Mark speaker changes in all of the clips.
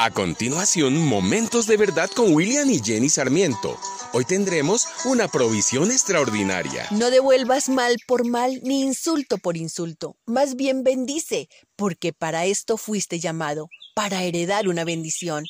Speaker 1: A continuación, Momentos de Verdad con William y Jenny Sarmiento. Hoy tendremos una provisión extraordinaria.
Speaker 2: No devuelvas mal por mal ni insulto por insulto. Más bien bendice, porque para esto fuiste llamado, para heredar una bendición.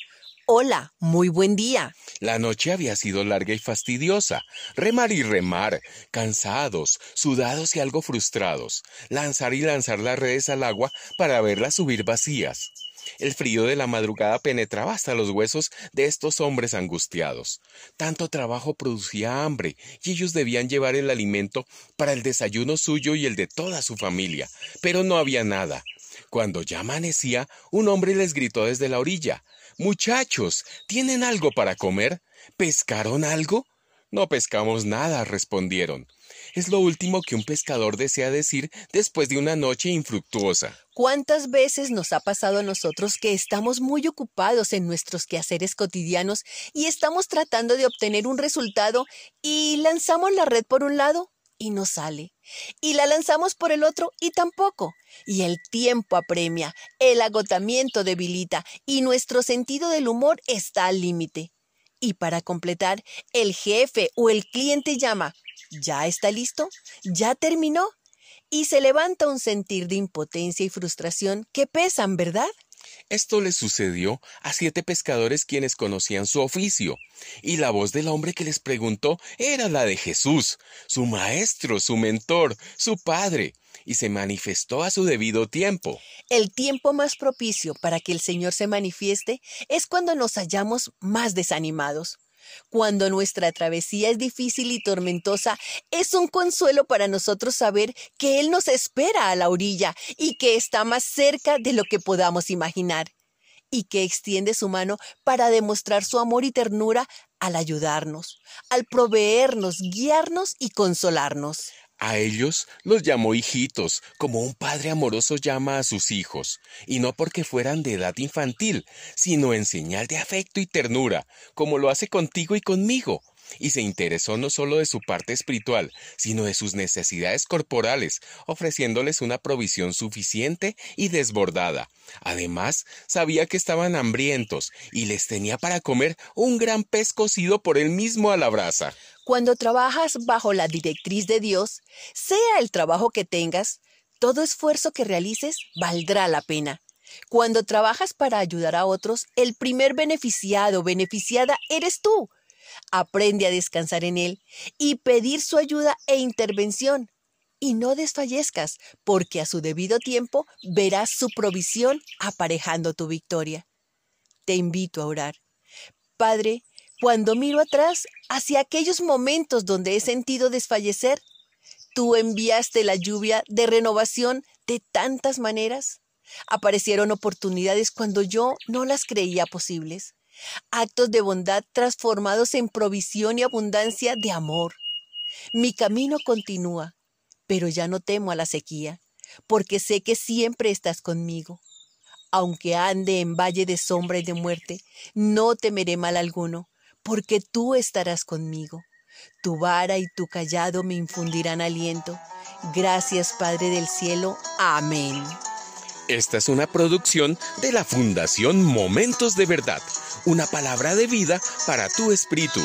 Speaker 2: Hola, muy buen día.
Speaker 1: La noche había sido larga y fastidiosa. Remar y remar, cansados, sudados y algo frustrados. Lanzar y lanzar las redes al agua para verlas subir vacías. El frío de la madrugada penetraba hasta los huesos de estos hombres angustiados. Tanto trabajo producía hambre, y ellos debían llevar el alimento para el desayuno suyo y el de toda su familia, pero no había nada. Cuando ya amanecía, un hombre les gritó desde la orilla Muchachos, ¿tienen algo para comer? ¿Pescaron algo? No pescamos nada, respondieron. Es lo último que un pescador desea decir después de una noche infructuosa.
Speaker 2: ¿Cuántas veces nos ha pasado a nosotros que estamos muy ocupados en nuestros quehaceres cotidianos y estamos tratando de obtener un resultado y lanzamos la red por un lado y no sale? Y la lanzamos por el otro y tampoco. Y el tiempo apremia, el agotamiento debilita y nuestro sentido del humor está al límite. Y para completar, el jefe o el cliente llama, ¿ya está listo? ¿Ya terminó? Y se levanta un sentir de impotencia y frustración que pesan, ¿verdad?
Speaker 1: Esto le sucedió a siete pescadores quienes conocían su oficio, y la voz del hombre que les preguntó era la de Jesús, su maestro, su mentor, su padre, y se manifestó a su debido tiempo.
Speaker 2: El tiempo más propicio para que el Señor se manifieste es cuando nos hallamos más desanimados. Cuando nuestra travesía es difícil y tormentosa, es un consuelo para nosotros saber que Él nos espera a la orilla y que está más cerca de lo que podamos imaginar, y que extiende su mano para demostrar su amor y ternura al ayudarnos, al proveernos, guiarnos y consolarnos.
Speaker 1: A ellos los llamó hijitos, como un padre amoroso llama a sus hijos, y no porque fueran de edad infantil, sino en señal de afecto y ternura, como lo hace contigo y conmigo, y se interesó no solo de su parte espiritual, sino de sus necesidades corporales, ofreciéndoles una provisión suficiente y desbordada. Además, sabía que estaban hambrientos y les tenía para comer un gran pez cocido por él mismo a la brasa.
Speaker 2: Cuando trabajas bajo la directriz de Dios, sea el trabajo que tengas, todo esfuerzo que realices valdrá la pena. Cuando trabajas para ayudar a otros, el primer beneficiado, beneficiada, eres tú. Aprende a descansar en Él y pedir su ayuda e intervención. Y no desfallezcas, porque a su debido tiempo verás su provisión aparejando tu victoria. Te invito a orar. Padre, cuando miro atrás hacia aquellos momentos donde he sentido desfallecer, tú enviaste la lluvia de renovación de tantas maneras. Aparecieron oportunidades cuando yo no las creía posibles actos de bondad transformados en provisión y abundancia de amor. Mi camino continúa, pero ya no temo a la sequía, porque sé que siempre estás conmigo. Aunque ande en valle de sombra y de muerte, no temeré mal alguno, porque tú estarás conmigo. Tu vara y tu callado me infundirán aliento. Gracias, Padre del cielo. Amén.
Speaker 1: Esta es una producción de la Fundación Momentos de Verdad una palabra de vida para tu espíritu.